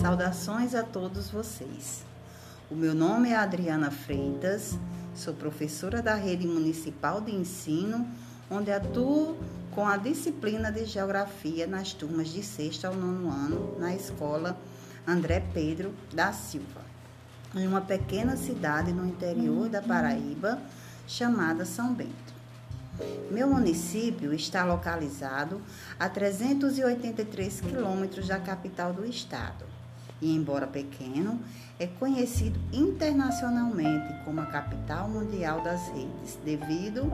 Saudações a todos vocês. O meu nome é Adriana Freitas, sou professora da Rede Municipal de Ensino, onde atuo com a disciplina de Geografia nas turmas de sexto ao nono ano na escola André Pedro da Silva, em uma pequena cidade no interior da Paraíba chamada São Bento. Meu município está localizado a 383 quilômetros da capital do estado e, embora pequeno, é conhecido internacionalmente como a capital mundial das redes, devido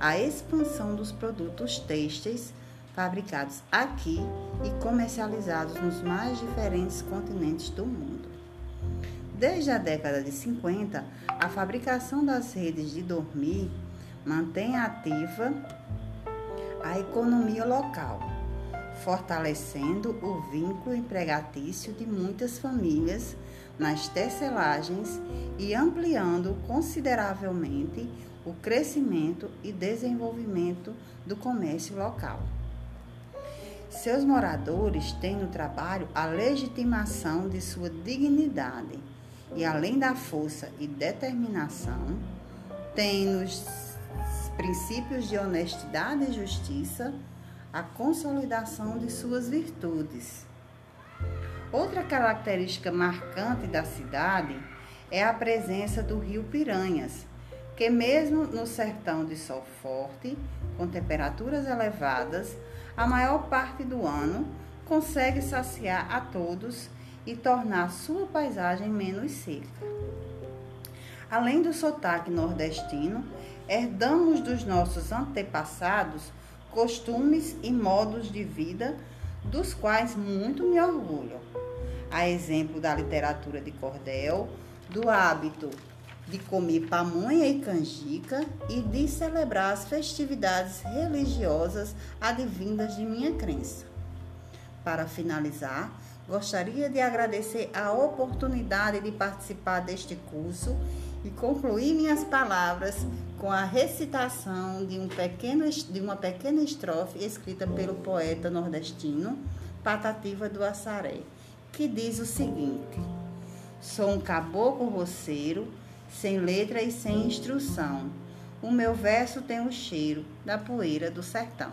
à expansão dos produtos têxteis fabricados aqui e comercializados nos mais diferentes continentes do mundo. Desde a década de 50, a fabricação das redes de dormir mantém ativa a economia local, fortalecendo o vínculo empregatício de muitas famílias nas tecelagens e ampliando consideravelmente o crescimento e desenvolvimento do comércio local. Seus moradores têm no trabalho a legitimação de sua dignidade e, além da força e determinação, têm nos princípios de honestidade e justiça a consolidação de suas virtudes. Outra característica marcante da cidade é a presença do rio Piranhas, que, mesmo no sertão de sol forte, com temperaturas elevadas, a maior parte do ano consegue saciar a todos e tornar sua paisagem menos seca. Além do sotaque nordestino, herdamos dos nossos antepassados costumes e modos de vida dos quais muito me orgulho. A exemplo da literatura de cordel, do hábito de comer pamonha e canjica e de celebrar as festividades religiosas advindas de minha crença. Para finalizar, gostaria de agradecer a oportunidade de participar deste curso e concluir minhas palavras com a recitação de, um pequeno, de uma pequena estrofe escrita pelo poeta nordestino Patativa do Assaré, que diz o seguinte: Sou um caboclo roceiro, sem letra e sem instrução. O meu verso tem o cheiro da poeira do sertão.